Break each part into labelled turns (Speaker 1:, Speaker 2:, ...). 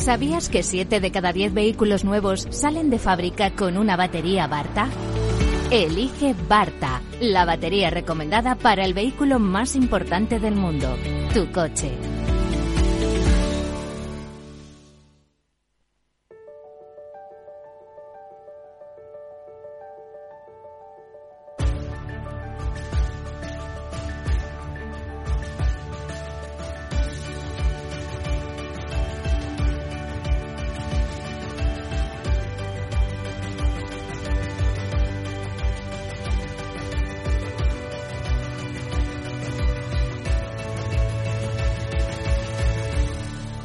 Speaker 1: ¿Sabías que 7 de cada 10 vehículos nuevos salen de fábrica con una batería Barta? Elige Barta, la batería recomendada para el vehículo más importante del mundo, tu coche.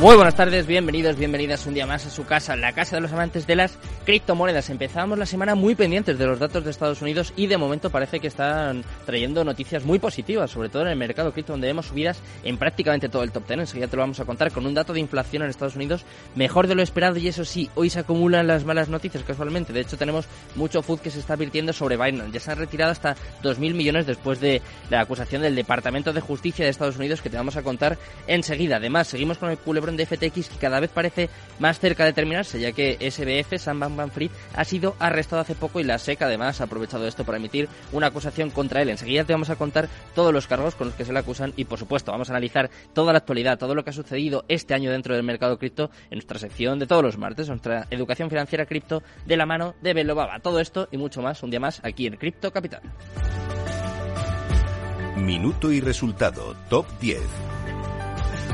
Speaker 2: Muy buenas tardes, bienvenidos, bienvenidas un día más a su casa, la casa de los amantes de las criptomonedas. Empezamos la semana muy pendientes de los datos de Estados Unidos y de momento parece que están trayendo noticias muy positivas, sobre todo en el mercado cripto donde vemos subidas en prácticamente todo el top ten. Enseguida te lo vamos a contar con un dato de inflación en Estados Unidos mejor de lo esperado y eso sí, hoy se acumulan las malas noticias casualmente. De hecho tenemos mucho food que se está advirtiendo sobre Binance. Ya se han retirado hasta 2.000 millones después de la acusación del Departamento de Justicia de Estados Unidos que te vamos a contar enseguida. Además, seguimos con el culebrón de FTX que cada vez parece más cerca de terminarse, ya que SBF, Sam Bankman-Fried, ha sido arrestado hace poco y la SEC además ha aprovechado esto para emitir una acusación contra él. Enseguida te vamos a contar todos los cargos con los que se le acusan y por supuesto vamos a analizar toda la actualidad, todo lo que ha sucedido este año dentro del mercado cripto en nuestra sección de todos los martes, nuestra educación financiera cripto de la mano de Belobaba. Todo esto y mucho más un día más aquí en Cripto Capital.
Speaker 3: Minuto y resultado, top 10.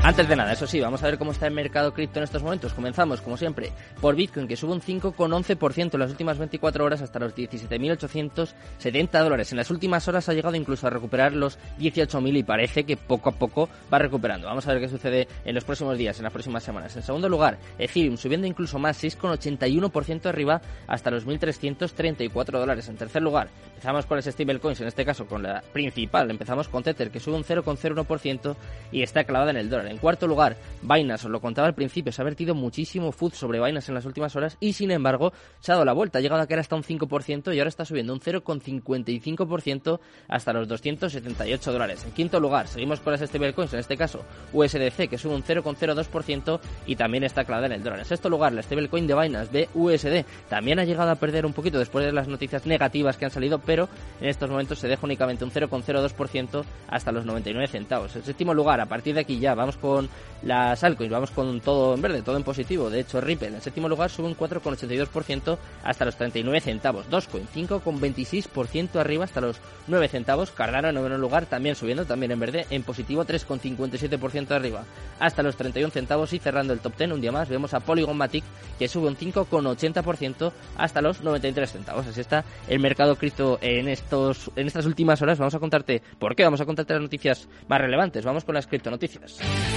Speaker 2: Antes de nada, eso sí, vamos a ver cómo está el mercado cripto en estos momentos. Comenzamos, como siempre, por Bitcoin, que sube un 5,11% en las últimas 24 horas hasta los 17.870 dólares. En las últimas horas ha llegado incluso a recuperar los 18.000 y parece que poco a poco va recuperando. Vamos a ver qué sucede en los próximos días, en las próximas semanas. En segundo lugar, Ethereum subiendo incluso más, 6,81% arriba hasta los 1.334 dólares. En tercer lugar, empezamos con las stablecoins, en este caso con la principal. Empezamos con Tether, que sube un 0,01% y está clavada en el dólar. En cuarto lugar, Binance, os lo contaba al principio, se ha vertido muchísimo food sobre Binance en las últimas horas y sin embargo se ha dado la vuelta, ha llegado a caer hasta un 5% y ahora está subiendo un 0,55% hasta los 278 dólares. En quinto lugar, seguimos con las stablecoins, en este caso USDC, que sube un 0,02% y también está clavada en el dólar. En sexto lugar, la stablecoin de Binance, BUSD, también ha llegado a perder un poquito después de las noticias negativas que han salido, pero en estos momentos se deja únicamente un 0,02% hasta los 99 centavos. En séptimo lugar, a partir de aquí ya vamos con las altcoins, vamos con todo en verde, todo en positivo. De hecho, Ripple en séptimo lugar sube un 4,82% hasta los 39 centavos. Dogecoin 5,26% arriba hasta los 9 centavos. Cardano en noveno lugar también subiendo, también en verde, en positivo 3,57% arriba hasta los 31 centavos. Y cerrando el top 10 un día más vemos a Polygon Matic que sube un 5,80% hasta los 93 centavos. Así está el mercado cripto en, estos, en estas últimas horas. Vamos a contarte por qué, vamos a contarte las noticias más relevantes. Vamos con las criptonoticias.
Speaker 3: Cripto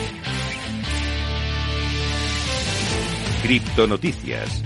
Speaker 3: Noticias.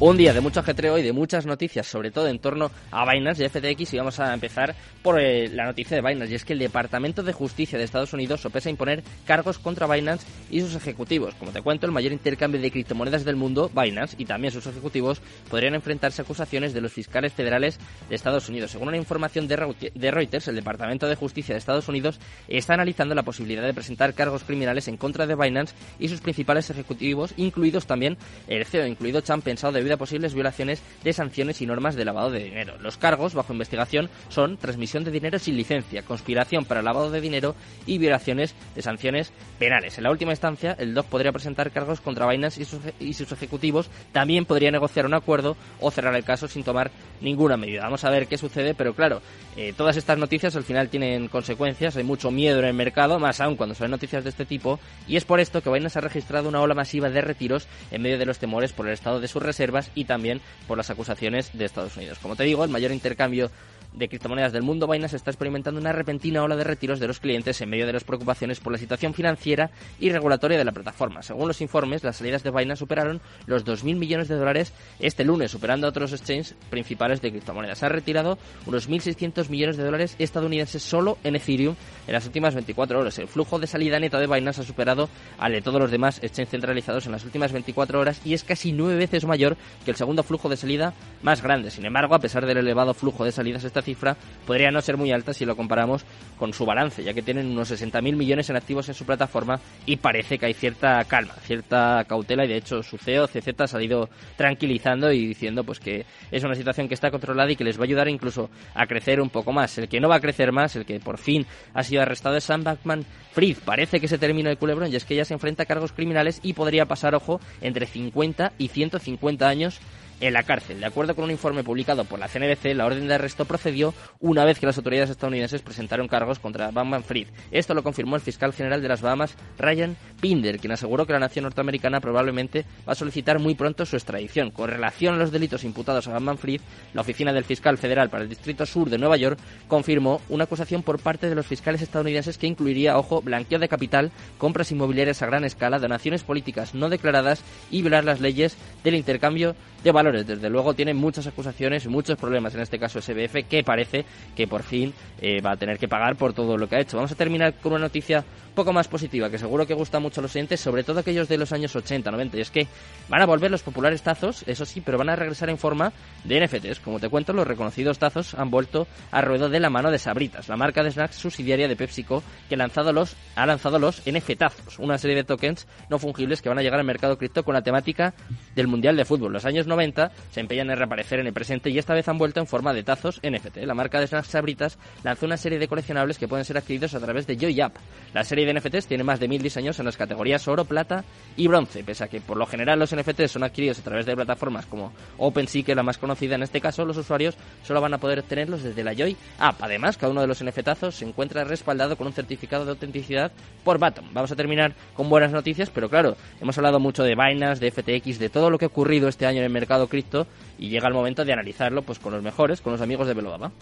Speaker 2: Un día de mucho ajetreo y de muchas noticias, sobre todo en torno a Binance y FTX, y vamos a empezar por eh, la noticia de Binance, y es que el Departamento de Justicia de Estados Unidos sopesa imponer cargos contra Binance y sus ejecutivos. Como te cuento, el mayor intercambio de criptomonedas del mundo, Binance, y también sus ejecutivos, podrían enfrentarse a acusaciones de los fiscales federales de Estados Unidos. Según una información de Reuters, el Departamento de Justicia de Estados Unidos está analizando la posibilidad de presentar cargos criminales en contra de Binance y sus principales ejecutivos, incluidos también el CEO, incluido Chan, pensado de posibles violaciones de sanciones y normas de lavado de dinero. Los cargos bajo investigación son transmisión de dinero sin licencia, conspiración para lavado de dinero y violaciones de sanciones penales. En la última instancia, el DOC podría presentar cargos contra Binance y sus, y sus ejecutivos. También podría negociar un acuerdo o cerrar el caso sin tomar ninguna medida. Vamos a ver qué sucede, pero claro, eh, todas estas noticias al final tienen consecuencias. Hay mucho miedo en el mercado, más aún cuando son noticias de este tipo. Y es por esto que Binance ha registrado una ola masiva de retiros en medio de los temores por el estado de sus reservas y también por las acusaciones de Estados Unidos. Como te digo, el mayor intercambio de criptomonedas del mundo, Binance está experimentando una repentina ola de retiros de los clientes en medio de las preocupaciones por la situación financiera y regulatoria de la plataforma. Según los informes, las salidas de Binance superaron los 2.000 millones de dólares este lunes, superando a otros exchanges principales de criptomonedas. Se ha retirado unos 1.600 millones de dólares estadounidenses solo en Ethereum en las últimas 24 horas. El flujo de salida neta de Binance ha superado al de todos los demás exchanges centralizados en las últimas 24 horas y es casi nueve veces mayor que el segundo flujo de salida más grande. Sin embargo, a pesar del elevado flujo de salidas, esta cifra podría no ser muy alta si lo comparamos con su balance, ya que tienen unos 60.000 millones en activos en su plataforma y parece que hay cierta calma, cierta cautela y de hecho su CEO CZ ha ido tranquilizando y diciendo pues que es una situación que está controlada y que les va a ayudar incluso a crecer un poco más. El que no va a crecer más, el que por fin ha sido arrestado es Sam Backman Fried. Parece que se terminó el culebrón y es que ella se enfrenta a cargos criminales y podría pasar, ojo, entre 50 y 150 años en la cárcel. De acuerdo con un informe publicado por la CNBC, la orden de arresto procedió una vez que las autoridades estadounidenses presentaron cargos contra Bankman Fried. Esto lo confirmó el fiscal general de las Bahamas, Ryan Pinder, quien aseguró que la nación norteamericana probablemente va a solicitar muy pronto su extradición. Con relación a los delitos imputados a Bankman Fried, la oficina del fiscal federal para el Distrito Sur de Nueva York confirmó una acusación por parte de los fiscales estadounidenses que incluiría, ojo, blanqueo de capital, compras inmobiliarias a gran escala, donaciones políticas no declaradas y violar las leyes del intercambio de valores. Desde luego tiene muchas acusaciones muchos problemas, en este caso SBF, que parece que por fin eh, va a tener que pagar por todo lo que ha hecho. Vamos a terminar con una noticia poco más positiva, que seguro que gusta mucho a los oyentes, sobre todo aquellos de los años 80, 90, y es que van a volver los populares tazos, eso sí, pero van a regresar en forma de NFTs. Como te cuento, los reconocidos tazos han vuelto a ruedo de la mano de Sabritas, la marca de snacks subsidiaria de PepsiCo, que lanzado los, ha lanzado los NFTazos, una serie de tokens no fungibles que van a llegar al mercado cripto con la temática del Mundial de Fútbol. Los años 90 se empeñan en reaparecer en el presente y esta vez han vuelto en forma de tazos NFT. La marca de snacks Sabritas lanzó una serie de coleccionables que pueden ser adquiridos a través de JoyUp. La serie de NFTs tiene más de mil diseños en las categorías oro, plata y bronce, pese a que por lo general los NFTs son adquiridos a través de plataformas como OpenSea, que es la más conocida en este caso, los usuarios solo van a poder obtenerlos desde la Joy App. Además, cada uno de los NFTazos se encuentra respaldado con un certificado de autenticidad por Baton. Vamos a terminar con buenas noticias, pero claro, hemos hablado mucho de Binance, de FTX, de todo lo que ha ocurrido este año en el mercado cripto y llega el momento de analizarlo pues con los mejores, con los amigos de Belobaba.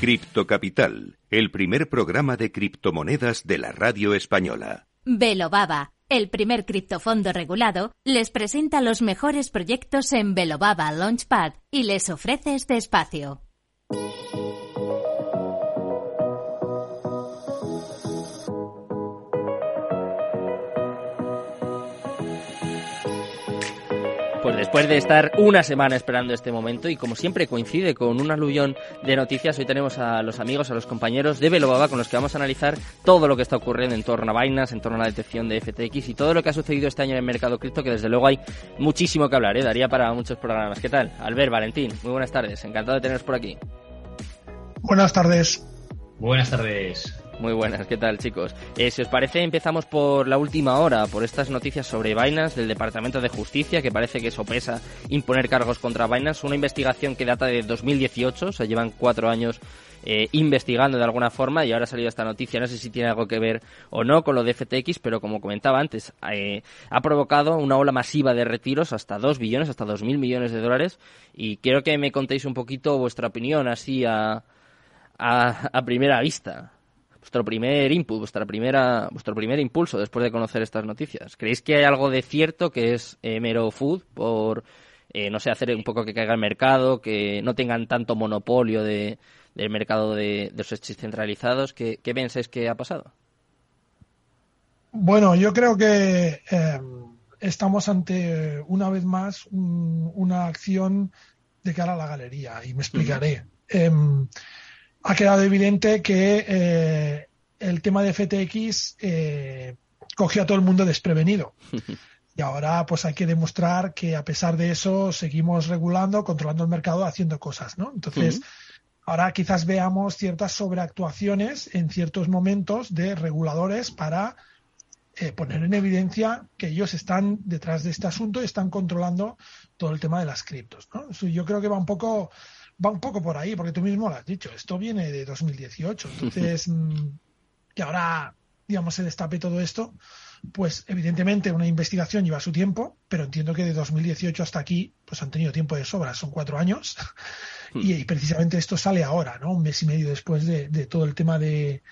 Speaker 3: Cripto Capital, el primer programa de criptomonedas de la radio española.
Speaker 1: Belobaba, el primer criptofondo regulado, les presenta los mejores proyectos en Belobaba Launchpad y les ofrece este espacio.
Speaker 2: Pues después de estar una semana esperando este momento y como siempre coincide con un aluvión de noticias, hoy tenemos a los amigos, a los compañeros de Belobaba con los que vamos a analizar todo lo que está ocurriendo en torno a Binance, en torno a la detección de FTX y todo lo que ha sucedido este año en el mercado cripto, que desde luego hay muchísimo que hablar, ¿eh? daría para muchos programas. ¿Qué tal? Albert, Valentín, muy buenas tardes, encantado de teneros por aquí.
Speaker 4: Buenas tardes.
Speaker 5: Buenas tardes.
Speaker 2: Muy buenas, ¿qué tal chicos? Eh, si os parece, empezamos por la última hora, por estas noticias sobre Binance del Departamento de Justicia, que parece que sopesa imponer cargos contra Binance, una investigación que data de 2018, o sea, llevan cuatro años eh, investigando de alguna forma y ahora ha salido esta noticia, no sé si tiene algo que ver o no con lo de FTX, pero como comentaba antes, eh, ha provocado una ola masiva de retiros hasta 2 billones, hasta 2.000 millones de dólares. Y quiero que me contéis un poquito vuestra opinión así a, a, a primera vista vuestro primer input, vuestra primera, vuestro primer impulso después de conocer estas noticias? ¿Creéis que hay algo de cierto que es eh, mero food por, eh, no sé, hacer un poco que caiga el mercado, que no tengan tanto monopolio de, del mercado de, de los exchanges centralizados? ¿Qué, ¿Qué pensáis que ha pasado?
Speaker 4: Bueno, yo creo que eh, estamos ante, una vez más, un, una acción de cara a la galería y me explicaré. Uh -huh ha quedado evidente que eh, el tema de FTX eh, cogió a todo el mundo desprevenido. Y ahora pues hay que demostrar que a pesar de eso seguimos regulando, controlando el mercado, haciendo cosas, ¿no? Entonces, uh -huh. ahora quizás veamos ciertas sobreactuaciones en ciertos momentos de reguladores para eh, poner en evidencia que ellos están detrás de este asunto y están controlando todo el tema de las criptos, ¿no? Yo creo que va un poco va un poco por ahí, porque tú mismo lo has dicho, esto viene de 2018, entonces que ahora, digamos, se destape todo esto, pues evidentemente una investigación lleva su tiempo, pero entiendo que de 2018 hasta aquí, pues han tenido tiempo de sobra, son cuatro años, y, y, precisamente esto sale ahora, ¿no? Un mes y medio después de, de todo el tema de,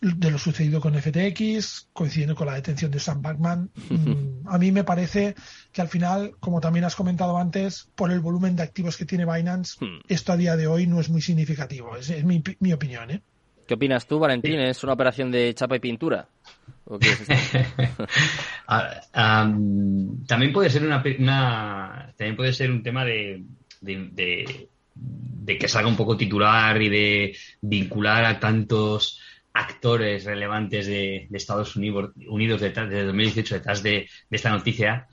Speaker 4: de lo sucedido con FTX, coincidiendo con la detención de Sam Backman. A mí me parece que al final, como también has comentado antes, por el volumen de activos que tiene Binance, esto a día de hoy no es muy significativo. Es, es mi, mi, opinión. ¿eh?
Speaker 2: ¿Qué opinas tú, Valentín? ¿Es una operación de chapa y pintura?
Speaker 5: también puede ser una, también puede ser un tema de, de, que salga un poco titular y de vincular a tantos actores relevantes de, Estados Unidos, Unidos detrás, de 2018 detrás de, esta noticia.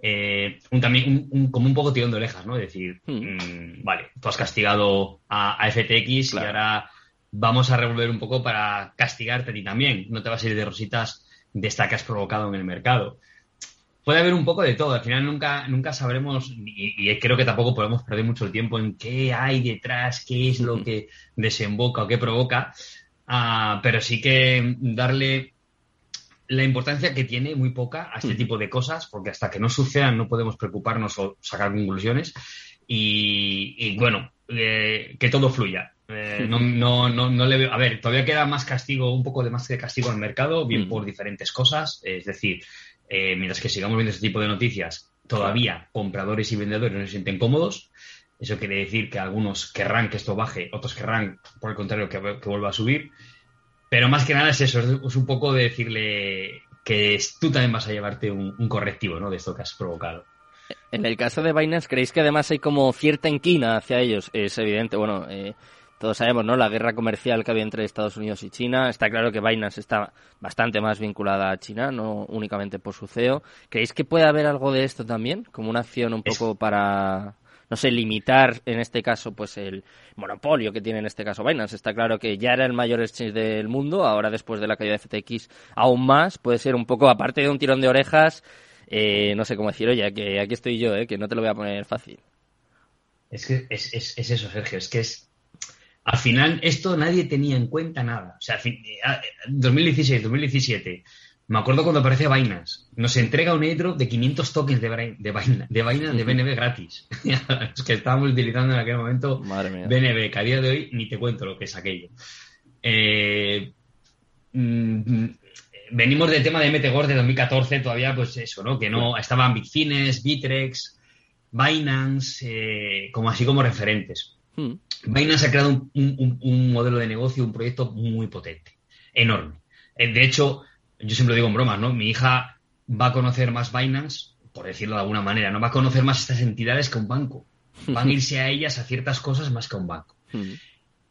Speaker 5: Eh, un, también un, como un poco tirón de orejas, ¿no? Es decir, hmm. mm, vale, tú has castigado a, FTX y ahora vamos a revolver un poco para castigarte a ti también. No te vas a ir de rositas de esta que has provocado en el mercado. Puede haber un poco de todo. Al final nunca, nunca sabremos, y, creo que tampoco podemos perder mucho el tiempo en qué hay detrás, qué es lo que desemboca o qué provoca. Ah, pero sí que darle la importancia que tiene muy poca a este tipo de cosas, porque hasta que no sucedan no podemos preocuparnos o sacar conclusiones. Y, bueno, eh, que todo fluya. Eh, no, no, no, no, le veo. A ver, todavía queda más castigo, un poco de más de castigo el mercado, bien mm. por diferentes cosas. Es decir, eh, mientras que sigamos viendo este tipo de noticias, todavía compradores y vendedores no se sienten cómodos. Eso quiere decir que algunos querrán que esto baje, otros querrán, por el contrario, que, vuelva a subir. Pero más que nada es eso, es un poco de decirle que tú también vas a llevarte un, correctivo ¿no? de esto que has provocado.
Speaker 2: En el caso de Binance, ¿creéis que además hay como cierta inquina hacia ellos? Es evidente, bueno, eh, todos sabemos, ¿no? La guerra comercial que había entre Estados Unidos y China. Está claro que Binance está bastante más vinculada a China, no únicamente por su CEO. ¿Creéis que puede haber algo de esto también? Como una acción un poco para, no sé, limitar en este caso, pues el monopolio que tiene en este caso Binance. Está claro que ya era el mayor exchange del mundo, ahora después de la caída de FTX aún más. Puede ser un poco, aparte de un tirón de orejas, eh, no sé cómo decir, oye, que aquí estoy yo, eh, que no te lo voy a poner fácil.
Speaker 5: Es que es, es, es eso, Sergio, es que es al final esto nadie tenía en cuenta nada. O sea, 2016, 2017, me acuerdo cuando aparece Binance, nos entrega un airdrop de 500 tokens de, de, de Binance, de BNB gratis. Los que estábamos utilizando en aquel momento BNB, que a día de hoy ni te cuento lo que es aquello. Eh, mm, venimos del tema de MTGOR de 2014, todavía pues eso, ¿no? Que no estaban Bitfines, Bitrex, Binance, eh, como así como referentes. Hmm. Binance ha creado un, modelo de negocio, un proyecto muy potente, enorme. Eh, de hecho, yo siempre digo en bromas, ¿no? Mi hija va a conocer más Binance, por decirlo de alguna manera, no va a conocer más estas entidades que un banco. Van a irse a ellas a ciertas cosas más que a un banco.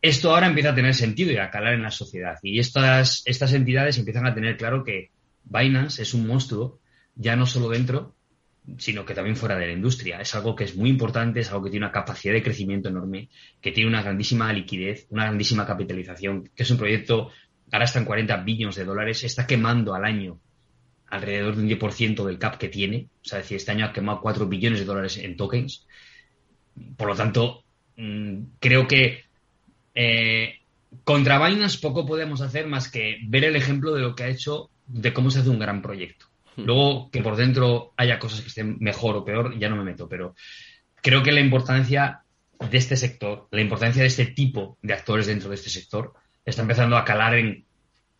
Speaker 5: Esto ahora empieza a tener sentido y a calar en la sociedad. Y estas, estas entidades empiezan a tener claro que Binance es un monstruo, ya no solo dentro, sino que también fuera de la industria. Es algo que es muy importante, es algo que tiene una capacidad de crecimiento enorme, que tiene una grandísima liquidez, una grandísima capitalización, que es un proyecto, ahora está en 40 billones de dólares, está quemando al año alrededor de un 10% del cap que tiene, o sea, decir, este año ha quemado 4 billones de dólares en tokens. Por lo tanto, mm, creo que eh, contra Binance poco podemos hacer más que ver el ejemplo de lo que ha hecho, de cómo se hace un gran proyecto. Hmm. Luego, que por dentro haya cosas que estén mejor o peor, ya no me meto, pero creo que la importancia de este sector, la importancia de este tipo de actores dentro de este sector, está empezando a calar en,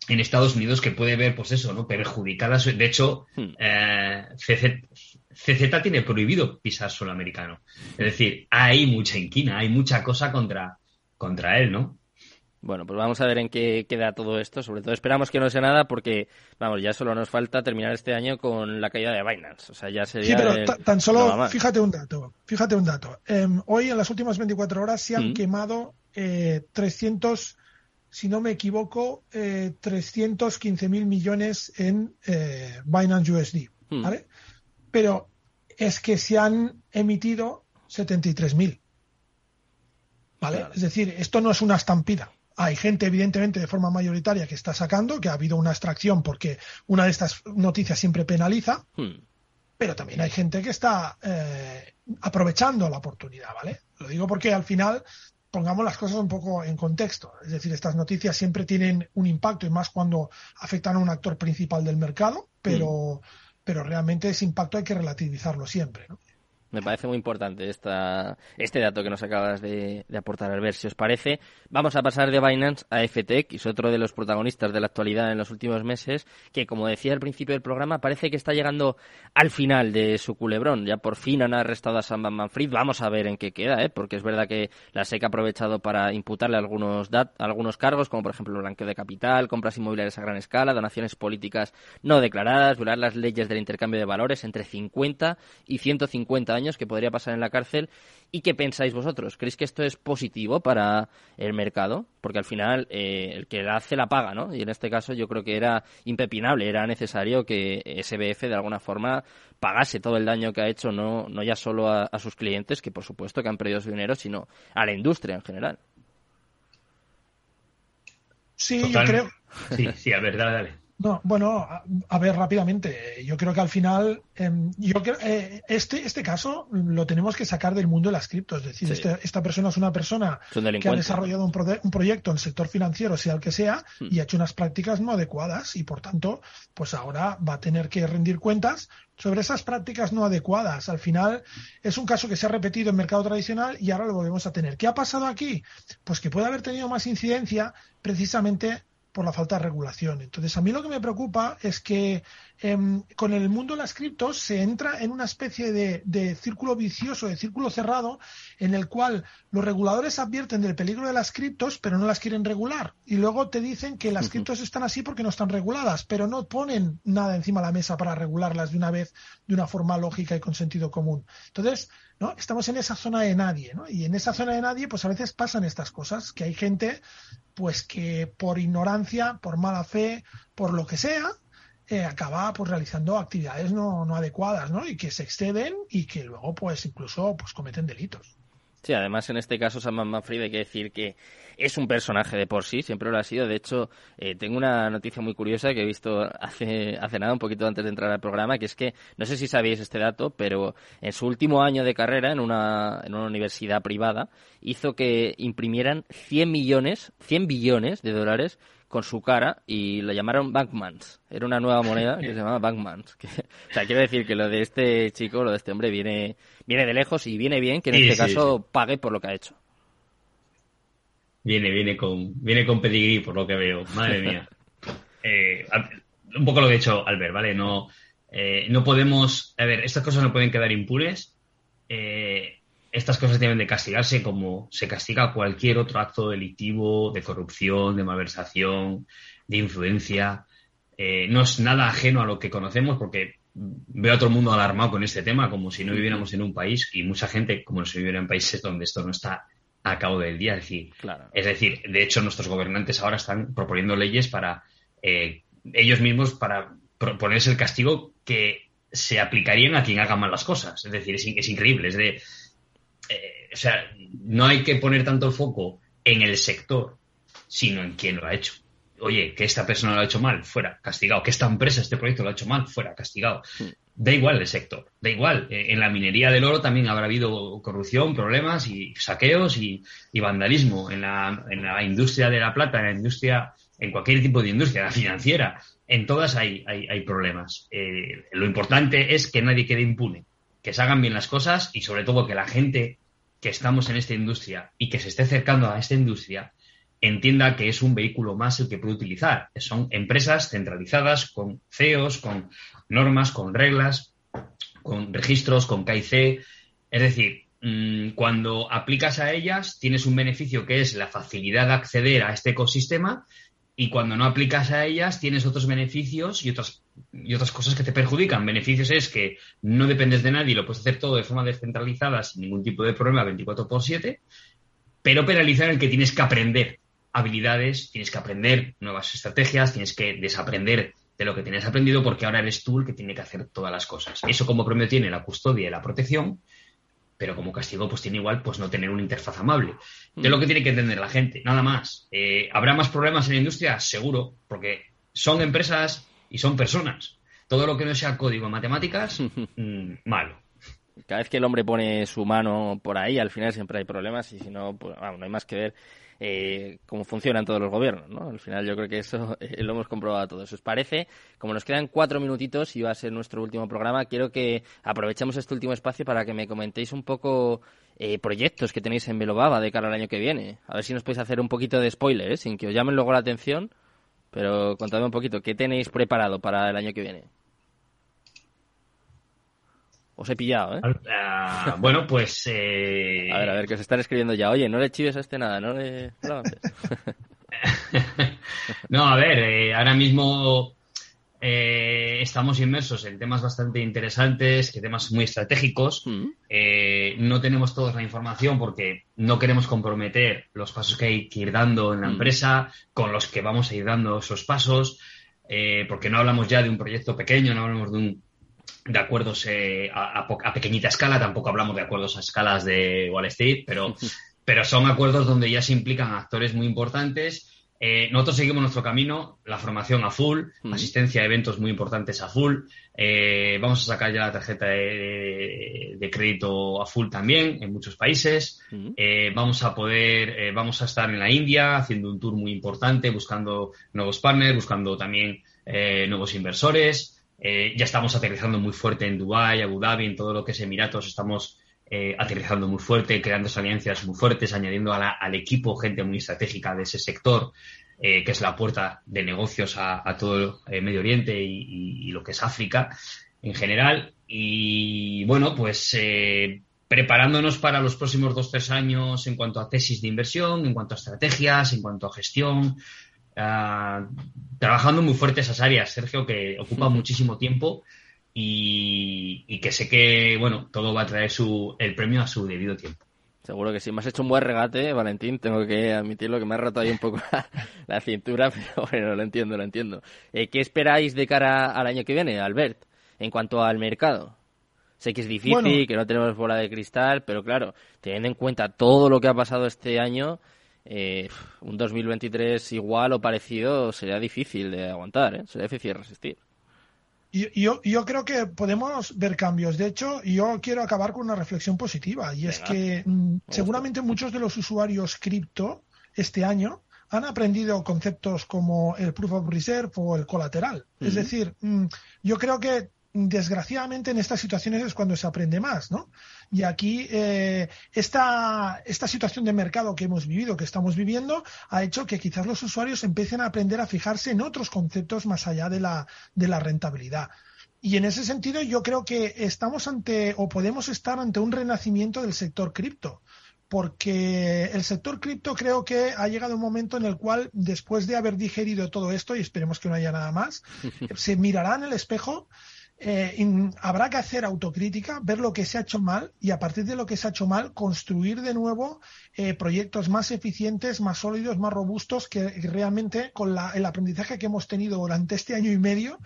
Speaker 5: en Estados Unidos que puede ver, pues eso, ¿no? Perjudicadas. De hecho, hmm. eh, CZ, tiene prohibido pisar suelo americano. Es decir, hay mucha inquina, hay mucha cosa contra, contra él, ¿no?
Speaker 2: Bueno, pues vamos a ver en qué queda todo esto. Sobre todo esperamos que no sea nada porque, vamos, ya solo nos falta terminar este año con la caída de Binance. O sea, ya sería...
Speaker 4: Sí, pero tan solo, fíjate un dato, fíjate un dato. Em, hoy, en las últimas 24 horas, se han mm. quemado eh, 300, si no me equivoco, eh, 315 mil millones en eh, Binance USD, mm. ¿vale? Pero es que se han emitido 73 mil. ¿Vale? Es decir, esto no es una estampida. Hay gente, evidentemente, de forma mayoritaria que está sacando, que ha habido una extracción porque una de estas noticias siempre penaliza, hmm. pero también hay gente que está eh, aprovechando la oportunidad, ¿vale? Lo digo porque al final pongamos las cosas un poco en contexto. Es decir, estas noticias siempre tienen un impacto y más cuando afectan a un actor principal del mercado, pero, hmm. pero realmente ese impacto hay que relativizarlo siempre, ¿no?
Speaker 2: Me parece muy importante esta, este dato que nos acabas de, aportar, al ver Si os parece, vamos a pasar de Binance a FTX, otro de los protagonistas de la actualidad en los últimos meses, que como decía al principio del programa, parece que está llegando al final de su culebrón. Ya por fin han arrestado a Sam Manfred. Vamos a ver en qué queda, ¿eh? porque es verdad que la SEC ha aprovechado para imputarle algunos, algunos cargos, como por ejemplo el blanqueo de capital, compras inmobiliarias a gran escala, donaciones políticas no declaradas, violar las leyes del intercambio de valores entre 50 y 150 años que podría pasar en la cárcel. ¿Y qué pensáis vosotros? ¿Creéis que esto es positivo para el mercado? Porque al final eh, el que la hace la paga, ¿no? Y en este caso yo creo que era impepinable, era necesario que SBF de alguna forma pagase todo el daño que ha hecho, no, no ya solo a, sus clientes, que por supuesto que han perdido su dinero, sino a la industria en general.
Speaker 4: Sí, yo creo.
Speaker 5: Sí, sí, a ver, dale, dale.
Speaker 4: No, bueno, a, ver rápidamente. Yo creo que al final, em, yo creo, eh, este, este caso lo tenemos que sacar del mundo de las criptos. Es decir, este, esta persona es una persona que ha desarrollado un, un, proyecto en el sector financiero, sea el que sea, hmm. y ha hecho unas prácticas no adecuadas y por tanto, pues ahora va a tener que rendir cuentas sobre esas prácticas no adecuadas. Al final es un caso que se ha repetido en mercado tradicional y ahora lo volvemos a tener. ¿Qué ha pasado aquí? Pues que puede haber tenido más incidencia precisamente por la falta de regulación. Entonces, a mí lo que me preocupa es que em, con el mundo de las criptos se entra en una especie de, círculo vicioso, de círculo cerrado, en el cual los reguladores advierten del peligro de las criptos, pero no las quieren regular. Y luego te dicen que las criptos están así porque no están reguladas, pero no ponen nada encima de la mesa para regularlas de una vez, de una forma lógica y con sentido común. Entonces, ¿no? Estamos en esa zona de nadie, ¿no? Y en esa zona de nadie, pues a veces pasan estas cosas, que hay gente, pues que por ignorancia, por mala fe, por lo que sea, eh, acaba pues realizando actividades no, no adecuadas, ¿no? Y que se exceden y que luego, pues incluso, pues cometen delitos.
Speaker 2: Sí, además en este caso Sam Manfred hay que decir que es un personaje de por sí, siempre lo ha sido. De hecho, eh, tengo una noticia muy curiosa que he visto hace, hace nada, un poquito antes de entrar al programa, que es que, no sé si sabéis este dato, pero en su último año de carrera en una, en una universidad privada hizo que imprimieran 100 millones, 100 billones de dólares con su cara y lo llamaron Bankmans. Era una nueva moneda que se llamaba Bankmans. o sea, quiero decir que lo de este chico, lo de este hombre, viene, viene de lejos y viene bien que en este caso pague por lo que ha hecho.
Speaker 5: Viene, viene con, viene con pedigrí por lo que veo. Madre mía. Eh, un poco lo que ha hecho Albert, ¿vale? No, eh, no podemos. A ver, estas cosas no pueden quedar impunes. Eh, estas cosas deben de castigarse como se castiga cualquier otro acto delictivo de corrupción, de malversación, de influencia. Eh, no es nada ajeno a lo que conocemos porque veo a todo el mundo alarmado con este tema como si no viviéramos en un país y mucha gente como si viviera en países donde esto no está a cabo del día. Es decir, es decir de hecho nuestros gobernantes ahora están proponiendo leyes para eh, ellos mismos para proponerse el castigo que se aplicarían a quien haga mal las cosas. Es decir, es, es increíble. Es de, o sea, no hay que poner tanto el foco en el sector, sino en quién lo ha hecho. Oye, que esta persona lo ha hecho mal, fuera, castigado. Que esta empresa, este proyecto lo ha hecho mal, fuera, castigado. Da igual el sector, da igual. Eh, en la minería del oro también habrá habido corrupción, problemas y saqueos y, vandalismo. En la, en la, industria de la plata, en la industria, en cualquier tipo de industria, la financiera, en todas hay, hay, problemas. Eh, lo importante es que nadie quede impune que se hagan bien las cosas y sobre todo que la gente que estamos en esta industria y que se esté acercando a esta industria entienda que es un vehículo más el que puede utilizar. Son empresas centralizadas con CEOs, con normas, con reglas, con registros, con KIC. Es decir, mm, cuando aplicas a ellas tienes un beneficio que es la facilidad de acceder a este ecosistema y cuando no aplicas a ellas tienes otros beneficios y otras, y otras cosas que te perjudican. Beneficios es que no dependes de nadie, lo puedes hacer todo de forma descentralizada sin ningún tipo de problema 24 por 7, pero penalizar el que tienes que aprender habilidades, tienes que aprender nuevas estrategias, tienes que desaprender de lo que tienes aprendido porque ahora eres tú el que tiene que hacer todas las cosas. Eso como premio tiene la custodia y la protección, pero como castigo pues tiene igual pues no tener una interfaz amable. De lo que tiene que entender la gente, nada más. Eh, ¿Habrá más problemas en la industria? Seguro, porque son empresas y son personas. Todo lo que no sea código en matemáticas, mm, malo.
Speaker 2: cada vez que el hombre pone su mano por ahí, al final siempre hay problemas y si no, pues no hay más que ver eh, cómo funcionan todos los gobiernos, ¿no? Al final yo creo que eso eh, lo hemos comprobado todos. ¿Os parece? Como nos quedan cuatro minutitos y va a ser nuestro último programa, quiero que aprovechemos este último espacio para que me comentéis un poco eh, proyectos que tenéis en Belobaba de cara al año que viene. A ver si nos podéis hacer un poquito de spoiler, ¿eh? sin que os llamen luego la atención, pero contadme un poquito, ¿qué tenéis preparado para el año que viene? Os he pillado, ¿eh?
Speaker 5: Ah, bueno, pues... Eh...
Speaker 2: A ver, a ver, que os están escribiendo ya. Oye, no le chives a este nada, no le...
Speaker 5: no, a ver, eh, ahora mismo eh, estamos inmersos en temas bastante interesantes, que temas muy estratégicos. Mm. Eh, no tenemos toda la información porque no queremos comprometer los pasos que hay que ir dando en la mm. empresa, con los que vamos a ir dando esos pasos, porque no hablamos ya de un proyecto pequeño, no hablamos de un de acuerdos eh, a, pequeñita escala, tampoco hablamos de acuerdos a escalas de Wall Street, pero, pero son acuerdos donde ya se implican actores muy importantes. Eh, nosotros seguimos nuestro camino, la formación a full, asistencia a eventos muy importantes a full. Eh, vamos a sacar ya la tarjeta de, crédito a full también en muchos países. vamos a poder, vamos a estar en la India haciendo un tour muy importante, buscando nuevos partners, buscando también nuevos inversores. Eh, ya estamos aterrizando muy fuerte en Dubái, Abu Dhabi, en todo lo que es Emiratos, estamos eh, aterrizando muy fuerte, creando alianzas muy fuertes, añadiendo al equipo gente muy estratégica de ese sector, eh, que es la puerta de negocios a, todo el Medio Oriente y, lo que es África en general. Y bueno, pues preparándonos para los próximos dos, tres años en cuanto a tesis de inversión, en cuanto a estrategias, en cuanto a gestión, Ah, trabajando muy fuerte esas áreas, Sergio, que ocupa muchísimo tiempo y, que sé que, bueno, todo va a traer su, el premio a su debido tiempo.
Speaker 2: Seguro que sí. Me has hecho un buen regate, Valentín. Tengo que admitirlo que me ha roto ahí un poco la, cintura, pero bueno, lo entiendo, lo entiendo. Eh, ¿Qué esperáis de cara al año que viene, Albert, en cuanto al mercado? Sé que es difícil, que no tenemos bola de cristal, pero claro, teniendo en cuenta todo lo que ha pasado este año, eh, un 2023 igual o parecido sería difícil de aguantar, ¿eh? sería difícil resistir.
Speaker 4: Yo, yo, creo que podemos ver cambios. De hecho, yo quiero acabar con una reflexión positiva y es que mm, seguramente muchos de los usuarios cripto este año han aprendido conceptos como el proof of reserve o el colateral. Es decir, mm, yo creo que desgraciadamente en estas situaciones es cuando se aprende más, ¿no? Y aquí eh, esta, esta situación de mercado que hemos vivido, que estamos viviendo, ha hecho que quizás los usuarios empiecen a aprender a fijarse en otros conceptos más allá de la, de la rentabilidad. Y en ese sentido yo creo que estamos ante o podemos estar ante un renacimiento del sector cripto porque el sector cripto creo que ha llegado un momento en el cual, después de haber digerido todo esto, y esperemos que no haya nada más, se mirará en el espejo eh, habrá que hacer autocrítica, ver lo que se ha hecho mal y a partir de lo que se ha hecho mal construir de nuevo eh, proyectos más eficientes, más sólidos, más robustos que realmente con el aprendizaje que hemos tenido durante este año y medio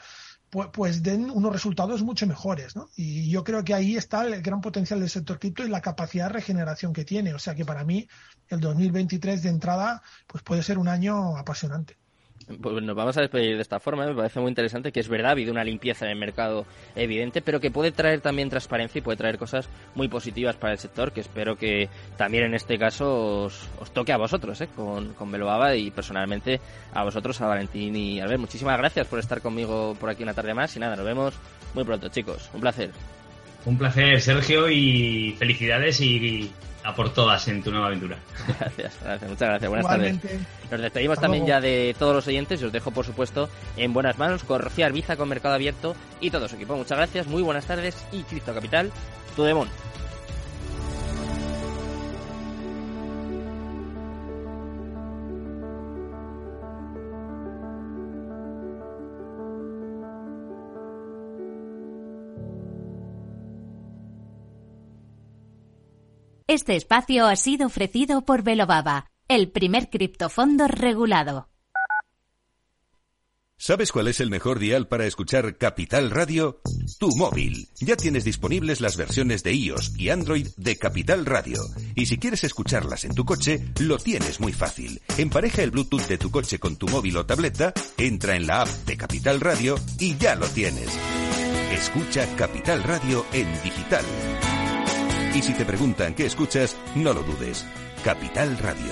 Speaker 4: pues, pues, den unos resultados mucho mejores. ¿no? Y yo creo que ahí está el gran potencial del sector cripto y la capacidad de regeneración que tiene. O sea que para mí el 2023 de entrada pues puede ser un año apasionante.
Speaker 2: Pues nos vamos a despedir de esta forma, me parece muy interesante que es verdad, ha habido una limpieza en el mercado evidente, pero que puede traer también transparencia y puede traer cosas muy positivas para el sector, que espero que también en este caso os, toque a vosotros, ¿eh? con, con Beloaba y personalmente a vosotros, a Valentín y a ver, muchísimas gracias por estar conmigo por aquí una tarde más y nada, nos vemos muy pronto chicos, un placer.
Speaker 5: Un placer Sergio y felicidades y a por todas en tu nueva aventura.
Speaker 2: Gracias, gracias muchas gracias. Buenas tardes. Nos despedimos también ya de todos los oyentes y os dejo, por supuesto, en buenas manos con Rocío Arbiza, con Mercado Abierto y todo su equipo. Muchas gracias, muy buenas tardes y Cristo Capital, tu demon.
Speaker 1: Este espacio ha sido ofrecido por Velobaba, el primer criptofondo regulado.
Speaker 3: ¿Sabes cuál es el mejor dial para escuchar Capital Radio? Tu móvil. Ya tienes disponibles las versiones de iOS y Android de Capital Radio. Y si quieres escucharlas en tu coche, lo tienes muy fácil. Empareja el Bluetooth de tu coche con tu móvil o tableta, entra en la app de Capital Radio y ya lo tienes. Escucha Capital Radio en digital Y si te preguntan qué escuchas, no lo dudes. Capital Radio.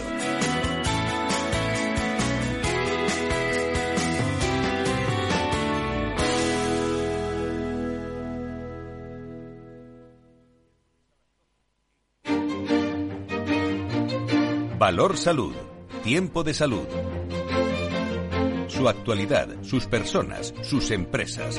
Speaker 3: Valor Salud. Tiempo de salud. Su actualidad, sus personas, sus empresas.